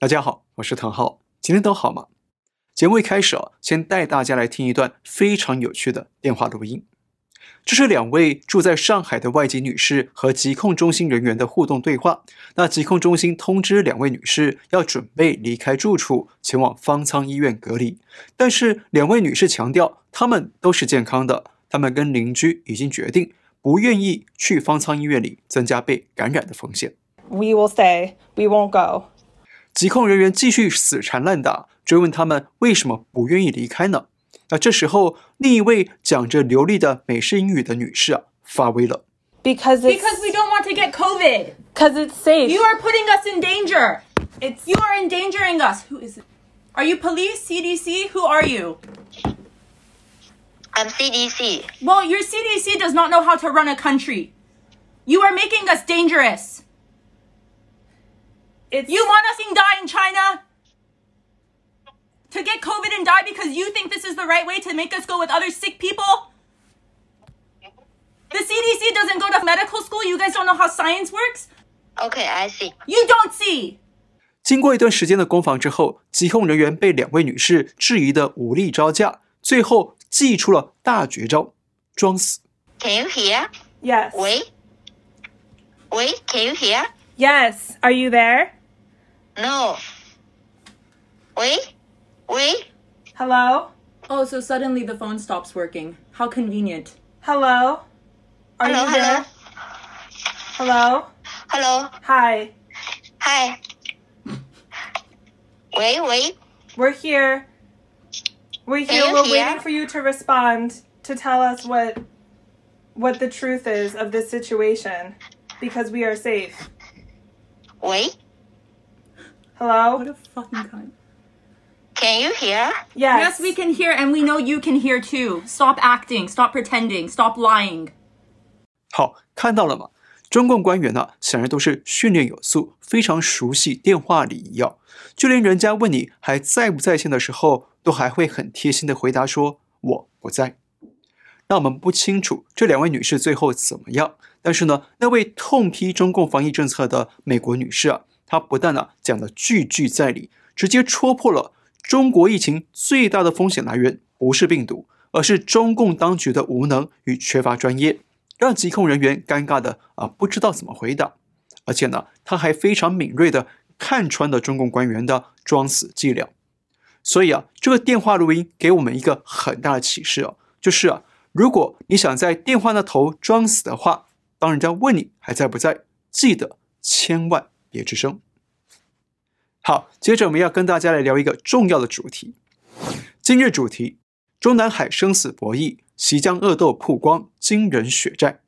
大家好，我是滕浩，今天都好吗？节目一开始啊，先带大家来听一段非常有趣的电话录音。这是两位住在上海的外籍女士和疾控中心人员的互动对话。那疾控中心通知两位女士要准备离开住处，前往方舱医院隔离。但是两位女士强调，她们都是健康的，她们跟邻居已经决定不愿意去方舱医院里增加被感染的风险。We will stay, we won't go. 疾控人员继续死缠烂打，追问他们为什么不愿意离开呢？那这时候，另一位讲着流利的美式英语的女士啊，发威了。Because because we don't want to get COVID. Because it's safe. You are putting us in danger. It's you are endangering us. Who is it? Are you police? CDC? Who are you? I'm CDC. Well, your CDC does not know how to run a country. You are making us dangerous. It's You want us to die in China? To get COVID and die because you think this is the right way to make us go with other sick people? The CDC doesn't go to medical school. You guys don't know how science works? Okay, I see. You don't see. 经过一段时间的攻防之后，疾控人员被两位女士质疑的武力招架，最后祭出了大绝招——装死。 Can you hear? yes. Wait. Wait, can you hear? Yes. Are you there? No. Wait. Wait. Hello? Oh, so suddenly the phone stops working. How convenient. Hello? Are Hello, you hello. there? Hello? Hello. Hi. Hi. Wait, wait. We're here. We're here. We're hear? waiting for you to respond to tell us what what the truth is of this situation because we are safe. Wait. Hello? What a fucking cunt. Can you hear? Yes. Yes, we can hear, and we know you can hear too. Stop acting. Stop pretending. Stop lying. 好，看到了吗？中共官员呢、啊，显然都是训练有素，非常熟悉电话礼仪啊。就连人家问你还在不在线的时候，都还会很贴心的回答说“我不在”。那我们不清楚这两位女士最后怎么样，但是呢，那位痛批中共防疫政策的美国女士啊，他不但呢、讲的句句在理，直接戳破了中国疫情最大的风险来源不是病毒，而是中共当局的无能与缺乏专业。让疾控人员尴尬的啊，不知道怎么回答，而且呢，他还非常敏锐的看穿了中共官员的装死伎俩。所以啊，这个电话录音给我们一个很大的启示哦，就是啊，如果你想在电话那头装死的话，当人家问你还在不在，记得千万别之声。好，接着我们要跟大家来聊一个重要的主题，今日主题：中南海生死博弈。袭江恶斗曝光惊人血债。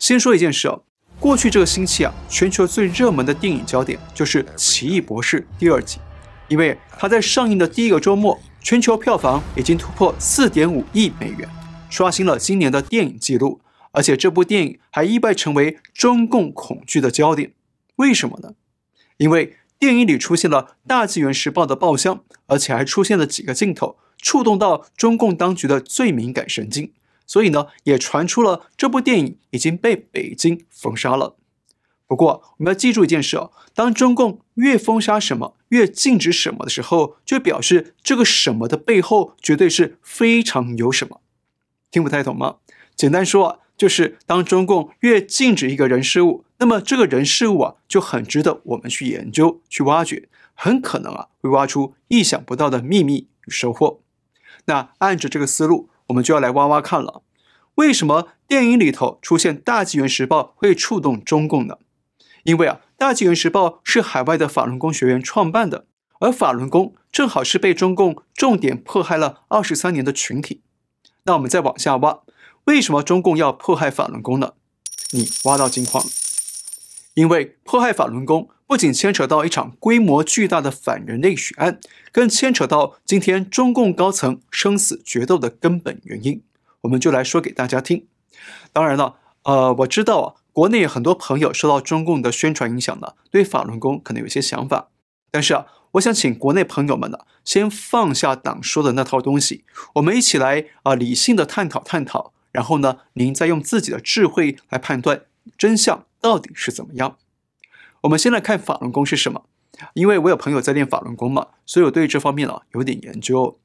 先说一件事哦，过去这个星期啊，全球最热门的电影焦点就是《奇异博士》第二集，因为它在上映的第一个周末，全球票房已经突破四点五亿美元，刷新了今年的电影纪录。而且这部电影还意外成为中共恐惧的焦点。为什么呢？因为电影里出现了《大纪元时报》的报箱，而且还出现了几个镜头。触动到中共当局的最敏感神经，所以呢，也传出了这部电影已经被北京封杀了。不过，我们要记住一件事哦：当中共越封杀什么，越禁止什么的时候，就表示这个什么的背后绝对是非常有什么。听不太懂吗？简单说啊，就是当中共越禁止一个人事物，那么这个人事物啊，就很值得我们去研究、去挖掘，很可能啊，会挖出意想不到的秘密与收获。那按着这个思路，我们就要来挖挖看了。为什么电影里头出现《大纪元时报》会触动中共呢？因为啊，《大纪元时报》是海外的法轮功学员创办的，而法轮功正好是被中共重点迫害了二十三年的群体。那我们再往下挖，为什么中共要迫害法轮功呢？你挖到金矿，因为迫害法轮功。不仅牵扯到一场规模巨大的反人类血案，更牵扯到今天中共高层生死决斗的根本原因。我们就来说给大家听。当然了，呃，我知道啊，国内很多朋友受到中共的宣传影响呢，对法轮功可能有些想法。但是啊，我想请国内朋友们呢，先放下党说的那套东西，我们一起来啊、理性的探讨探讨。然后呢，您再用自己的智慧来判断真相到底是怎么样。我们先来看法轮功是什么？因为我有朋友在练法轮功嘛，所以我对这方面啊有点研究。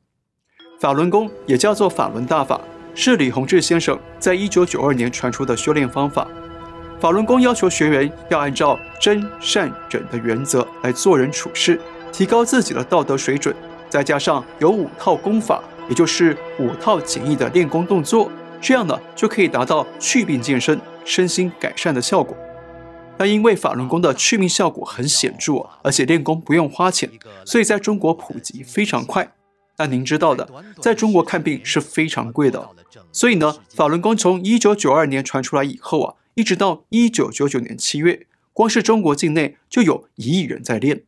法轮功也叫做法轮大法，是李洪志先生在一九九二年传出的修炼方法。法轮功要求学员要按照真善忍的原则来做人处事，提高自己的道德水准，再加上有五套功法，也就是五套简易的练功动作，这样呢就可以达到祛病健身、身心改善的效果。那因为法轮功的祛病效果很显著，而且练功不用花钱，所以在中国普及非常快。但您知道的，在中国看病是非常贵的，所以呢，法轮功从一九九二年传出来以后啊。一直到一九九九年七月，光是中国境内就有一亿人在练。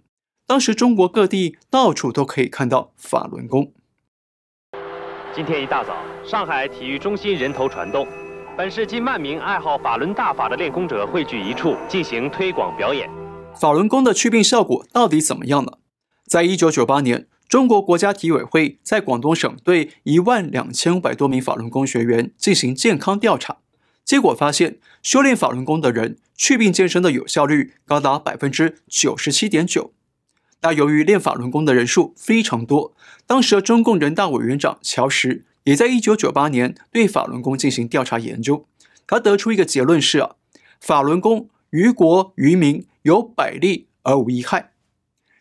当时中国各地到处都可以看到法轮功。今天一大早，上海体育中心人头攒动，本市近万名爱好法轮大法的练功者汇聚一处进行推广表演。法轮功的祛病效果到底怎么样呢？在一九九八年，中国国家体委会在广东省对一万两千五百多名法轮功学员进行健康调查。结果发现，修炼法轮功的人祛病健身的有效率高达百分之九十七点九。但由于练法轮功的人数非常多，当时的中共人大委员长乔石也在一九九八年对法轮功进行调查研究，他得出一个结论是啊，法轮功于国于民有百利而无一害。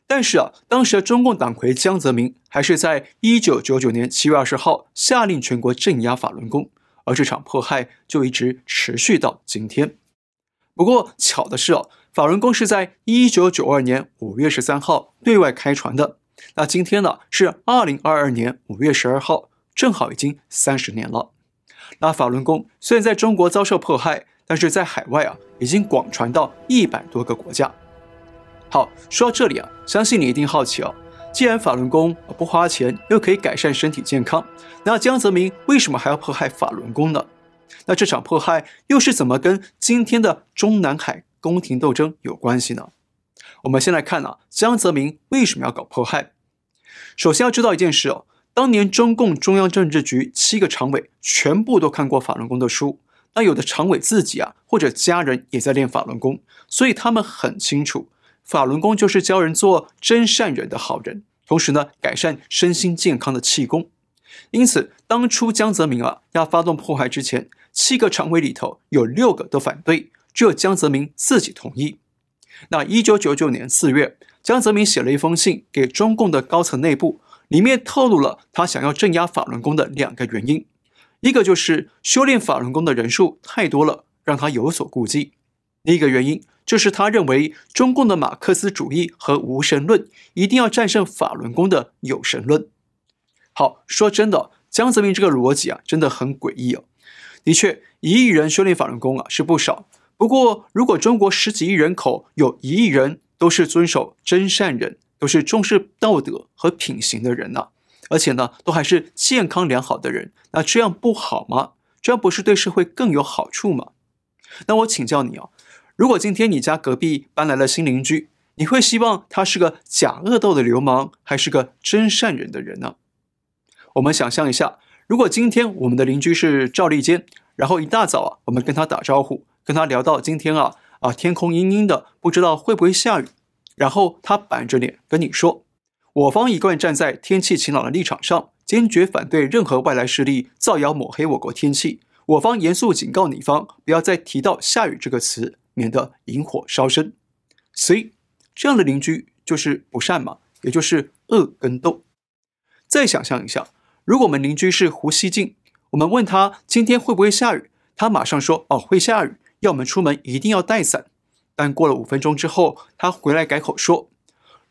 但是啊，当时的中共党魁江泽民还是在一九九九年七月二十号下令全国镇压法轮功。而这场迫害就一直持续到今天。不过巧的是哦，法轮功是在一九九二年五月十三号对外开船的。那今天呢是二零二二年五月十二号，正好已经三十年了。那法轮功虽然在中国遭受迫害，但是在海外啊已经广传到一百多个国家。好，说到这里啊，相信你一定好奇哦。既然法轮功不花钱又可以改善身体健康，那江泽民为什么还要迫害法轮功呢？那这场迫害又是怎么跟今天的中南海宫廷斗争有关系呢？我们先来看啊，江泽民为什么要搞迫害？首先要知道一件事哦，当年中共中央政治局七个常委全部都看过法轮功的书，那有的常委自己啊或者家人也在练法轮功，所以他们很清楚。法轮功就是教人做真善忍的好人，同时呢，改善身心健康的气功。因此，当初江泽民啊要发动迫害之前，七个常委里头有六个都反对，只有江泽民自己同意。那一九九九年四月，江泽民写了一封信给中共的高层内部，里面透露了他想要镇压法轮功的两个原因，一个就是修炼法轮功的人数太多了，让他有所顾忌；另一个原因。就是他认为中共的马克思主义和无神论一定要战胜法轮功的有神论。好，说真的，江泽民这个逻辑啊，真的很诡异哦。的确，一亿人修炼法轮功啊是不少。不过，如果中国十几亿人口有一亿人都是遵守真善忍，都是重视道德和品行的人呢、而且呢都还是健康良好的人，那这样不好吗？这样不是对社会更有好处吗？那我请教你啊。如果今天你家隔壁搬来了新邻居，你会希望他是个假恶斗的流氓，还是个真善忍的人呢？我们想象一下，如果今天我们的邻居是赵立坚，然后一大早啊，我们跟他打招呼，跟他聊到今天啊啊天空阴阴的，不知道会不会下雨，然后他板着脸跟你说，我方一贯站在天气晴朗的立场上，坚决反对任何外来势力造谣抹黑我国天气，我方严肃警告你方，不要再提到下雨这个词。免得引火烧身，所以这样的邻居就是不善嘛，也就是恶跟斗。再想象一下，如果我们邻居是胡锡进，我们问他今天会不会下雨，他马上说哦会下雨，要我们出门一定要带伞。但过了五分钟之后，他回来改口说，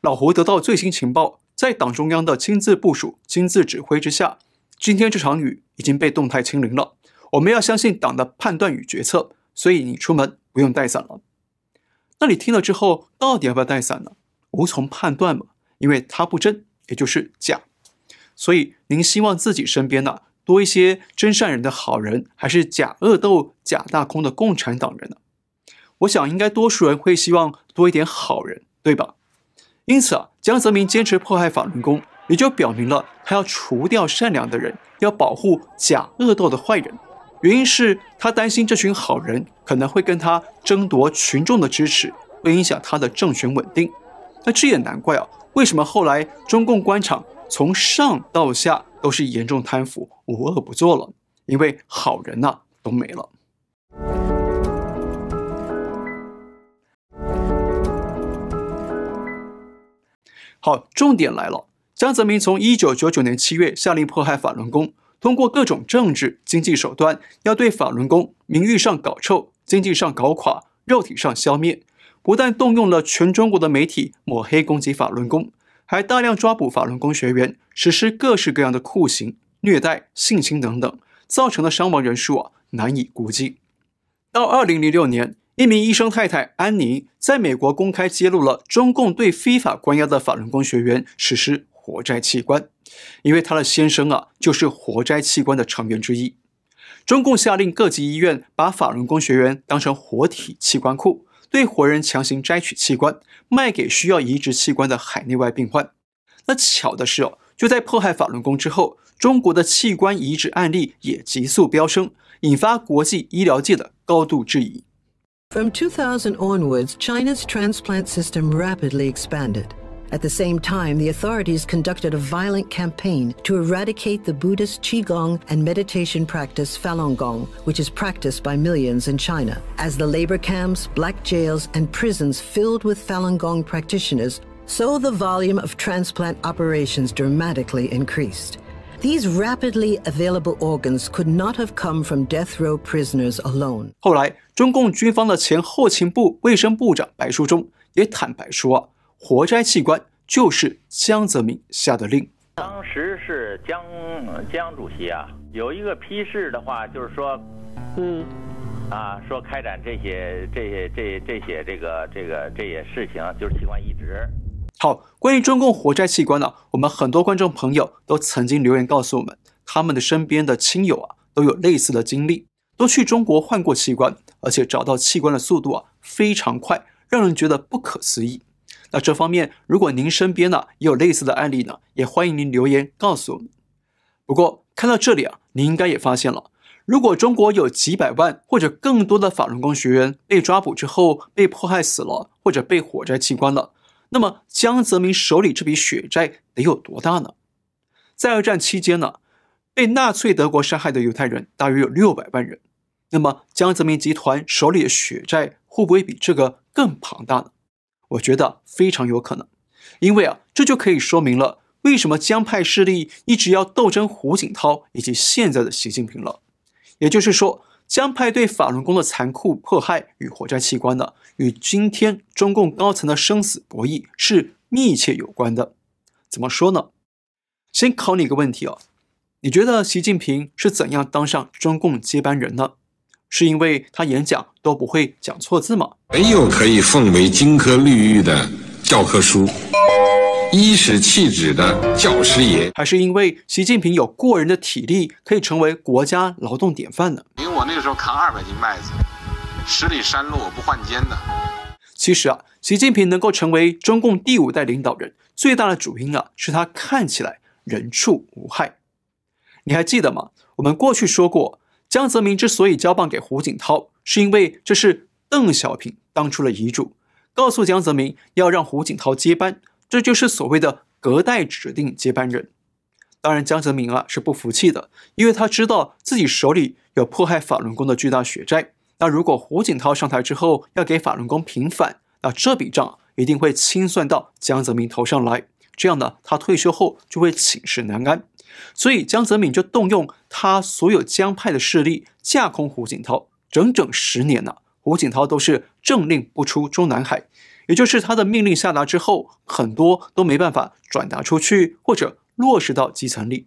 老胡得到最新情报，在党中央的亲自部署、亲自指挥之下，今天这场雨已经被动态清零了。我们要相信党的判断与决策，所以你出门。不用带伞了，那你听了之后，到底要不要带伞呢？无从判断嘛，因为它不真，也就是假。所以您希望自己身边呢多一些真善人的好人，还是假恶斗、假大空的共产党人呢？我想应该多数人会希望多一点好人，对吧？因此啊，江泽民坚持迫害法轮功，也就表明了他要除掉善良的人，要保护假恶斗的坏人。原因是他担心这群好人可能会跟他争夺群众的支持，会影响他的政权稳定。那这也难怪啊，为什么后来中共官场从上到下都是严重贪腐、无恶不作了？因为好人呐、都没了。好，重点来了。江泽民从一九九九年七月下令迫害法轮功，通过各种政治、经济手段，要对法轮功名誉上搞臭，经济上搞垮，肉体上消灭。不但动用了全中国的媒体抹黑攻击法轮功，还大量抓捕法轮功学员，实施各式各样的酷刑、虐待、性侵等等，造成的伤亡人数啊难以估计。到二零零六年。一名医生太太安妮在美国公开揭露了中共对非法关押的法轮功学员实施活摘器官，因为她的先生啊就是活摘器官的成员之一。中共下令各级医院把法轮功学员当成活体器官库，对活人强行摘取器官，卖给需要移植器官的海内外病患。那巧的是哦，就在迫害法轮功之后，中国的器官移植案例也急速飙升，引发国际医疗界的高度质疑。From 2000 onwards, China's transplant system rapidly expanded. At the same time, the authorities conducted a violent campaign to eradicate the Buddhist Qigong and meditation practice Falun Gong, which is practiced by millions in China. As the labor camps, black jails, and prisons filled with Falun Gong practitioners, so the volume of transplant operations dramatically increased. These rapidly available organs could not have come from death row prisoners alone. 后来，中共军方的前后勤部卫生部长白书忠也坦白说，活摘器官就是江泽民下的令。当时是江江主席啊，有一个批示的话，就是说，嗯，啊，说开展这些这些这这些这个这个这些事情，就是器官移植。好，关于中共活摘器官呢，我们很多观众朋友都曾经留言告诉我们，他们的身边的亲友啊都有类似的经历，都去中国换过器官，而且找到器官的速度啊非常快，让人觉得不可思议。那这方面，如果您身边呢也有类似的案例呢，也欢迎您留言告诉我们。不过看到这里啊，您应该也发现了，如果中国有几百万或者更多的法轮功学员被抓捕之后被迫害死了，或者被活摘器官了。那么江泽民手里这笔血债得有多大呢？在二战期间呢，被纳粹德国杀害的犹太人大约有六百万人。那么江泽民集团手里的血债会不会比这个更庞大呢？我觉得非常有可能，因为啊，这就可以说明了为什么江派势力一直要斗争胡锦涛以及现在的习近平了。也就是说。江派对法轮功的残酷迫害与活摘器官呢，与今天中共高层的生死博弈是密切有关的。怎么说呢？先考你一个问题哦，你觉得习近平是怎样当上中共接班人呢？是因为他演讲都不会讲错字吗？没有可以奉为金科玉律的教科书。颐指气质的教师爷，还是因为习近平有过人的体力，可以成为国家劳动典范呢？因为我那个时候扛二百斤麦子，十里山路我不换肩的。其实啊，习近平能够成为中共第五代领导人，最大的主因啊，是他看起来人畜无害。你还记得吗？我们过去说过，江泽民之所以交棒给胡锦涛，是因为这是邓小平当初的遗嘱，告诉江泽民要让胡锦涛接班。这就是所谓的隔代指定接班人。当然，江泽民啊是不服气的，因为他知道自己手里有迫害法轮功的巨大血债。那如果胡锦涛上台之后要给法轮功平反，那这笔账一定会清算到江泽民头上来。这样呢，他退休后就会寝食难安。所以江泽民就动用他所有江派的势力架空胡锦涛，整整十年呢，胡锦涛都是政令不出中南海。也就是他的命令下达之后，很多都没办法转达出去或者落实到基层里。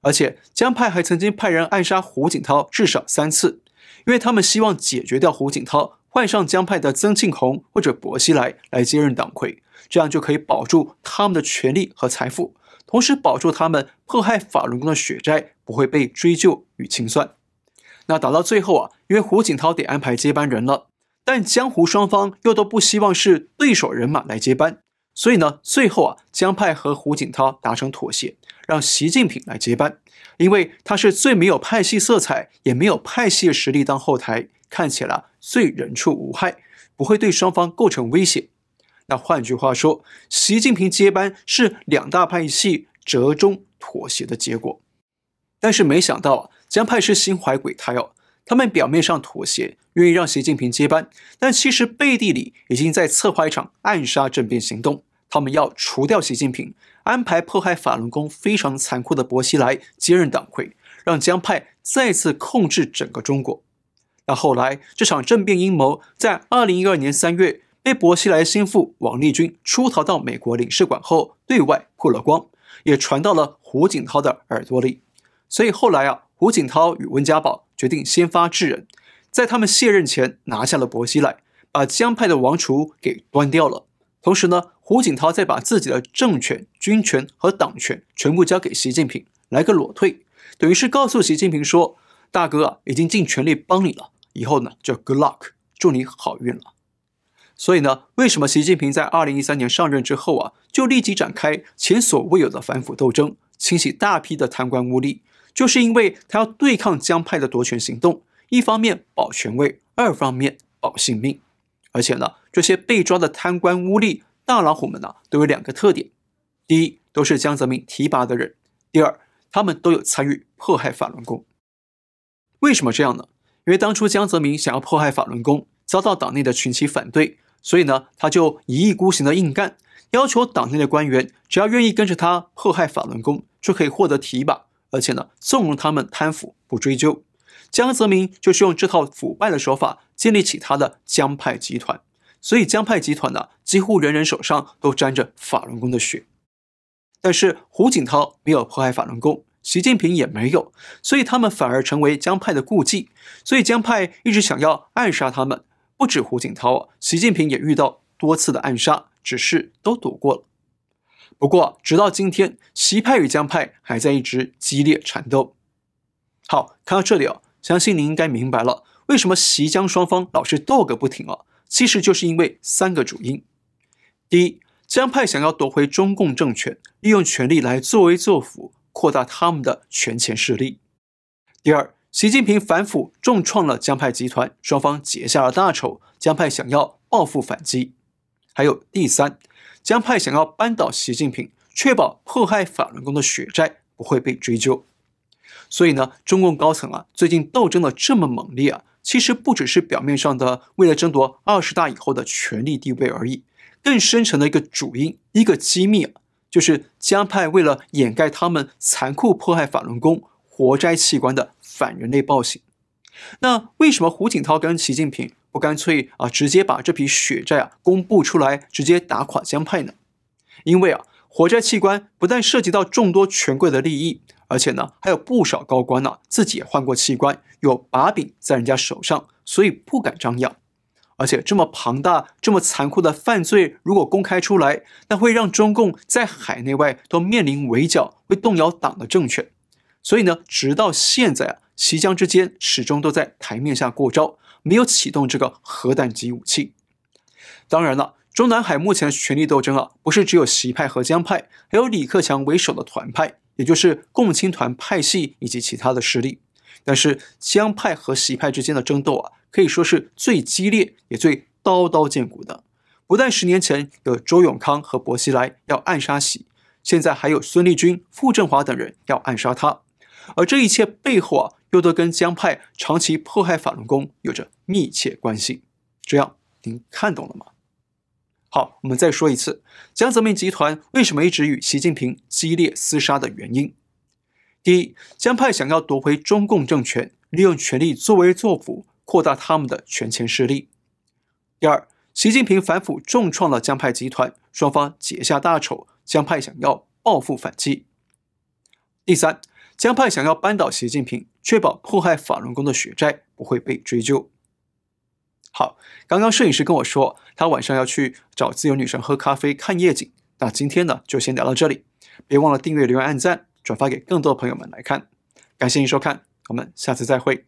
而且江派还曾经派人暗杀胡锦涛至少三次，因为他们希望解决掉胡锦涛，换上江派的曾庆红或者薄熙来来接任党魁，这样就可以保住他们的权力和财富，同时保住他们迫害法轮功的血债不会被追究与清算。那打到最后啊，因为胡锦涛得安排接班人了。但江湖双方又都不希望是对手人马来接班，所以呢，最后啊，江派和胡锦涛达成妥协，让习近平来接班，因为他是最没有派系色彩，也没有派系实力当后台，看起来最人畜无害，不会对双方构成威胁。那换句话说，习近平接班是两大派系折中妥协的结果。但是没想到啊，江派是心怀鬼胎哦，他们表面上妥协，愿意让习近平接班，但其实背地里已经在策划一场暗杀政变行动。他们要除掉习近平，安排迫害法轮功非常残酷的薄熙来接任党魁，让江派再次控制整个中国。那后来这场政变阴谋在二零一二年三月被薄熙来心腹王立军出逃到美国领事馆后对外曝了光，也传到了胡锦涛的耳朵里。所以后来啊，胡锦涛与温家宝决定先发制人，在他们卸任前拿下了薄熙来，把江派的王储给端掉了。同时呢，胡锦涛再把自己的政权、军权和党权全部交给习近平，来个裸退，等于是告诉习近平说：“大哥啊，已经尽全力帮你了，以后呢就 good luck，祝你好运了。”所以呢，为什么习近平在二零一三年上任之后啊，就立即展开前所未有的反腐斗争，清洗大批的贪官污吏？就是因为他要对抗江派的夺权行动，一方面保权位，二方面保性命。而且呢，这些被抓的贪官污吏大老虎们呢，都有两个特点：第一，都是江泽民提拔的人；第二，他们都有参与迫害法轮功。为什么这样呢？因为当初江泽民想要迫害法轮功，遭到党内的群起反对，所以呢，他就一意孤行的硬干，要求党内的官员只要愿意跟着他迫害法轮功，就可以获得提拔。而且呢，纵容他们贪腐不追究，江泽民就是用这套腐败的手法建立起他的江派集团。所以江派集团呢，几乎人人手上都沾着法轮功的血。但是胡锦涛没有迫害法轮功，习近平也没有，所以他们反而成为江派的顾忌。所以江派一直想要暗杀他们，不止胡锦涛啊，习近平也遇到多次的暗杀，只是都躲过了。不过，直到今天，习派与江派还在一直激烈缠斗。好，看到这里哦，相信您应该明白了，为什么习江双方老是斗个不停啊？其实就是因为三个主因：第一，江派想要夺回中共政权，利用权力来作威作福，扩大他们的权钱势力；第二，习近平反腐重创了江派集团，双方结下了大仇，江派想要报复反击；还有第三。江派想要扳倒习近平，确保迫害法轮功的血债不会被追究。所以呢，中共高层啊，最近斗争的这么猛烈啊，其实不只是表面上的为了争夺二十大以后的权力地位而已，更深层的一个主因、一个机密啊，就是江派为了掩盖他们残酷迫害法轮功、活摘器官的反人类暴行。那为什么胡锦涛跟习近平，干脆啊，直接把这批血债啊公布出来，直接打垮江派呢？因为啊，活摘器官不但涉及到众多权贵的利益，而且呢，还有不少高官呢、自己也换过器官，有把柄在人家手上，所以不敢张扬。而且这么庞大、这么残酷的犯罪，如果公开出来，那会让中共在海内外都面临围剿，会动摇党的政权。所以呢，直到现在啊，西江之间始终都在台面下过招。没有启动这个核弹级武器。当然了，中南海目前的权力斗争啊，不是只有习派和江派，还有李克强为首的团派，也就是共青团派系以及其他的势力。但是江派和习派之间的争斗啊，可以说是最激烈也最刀刀见骨的。不但十年前有周永康和薄熙来要暗杀习，现在还有孙立军、傅政华等人要暗杀他。而这一切背后啊，又都跟江派长期迫害法轮功有着密切关系，这样您看懂了吗？好，我们再说一次，江泽民集团为什么一直与习近平激烈厮杀的原因。第一，江派想要夺回中共政权，利用权力作威作福，扩大他们的权钱势力。第二，习近平反腐重创了江派集团，双方结下大仇，江派想要报复反击。第三。江派想要扳倒习近平，确保迫害法轮功的血债不会被追究。好，刚刚摄影师跟我说，他晚上要去找自由女神喝咖啡看夜景。那今天呢，就先聊到这里，别忘了订阅、留言、按赞、转发给更多的朋友们来看。感谢您收看，我们下次再会。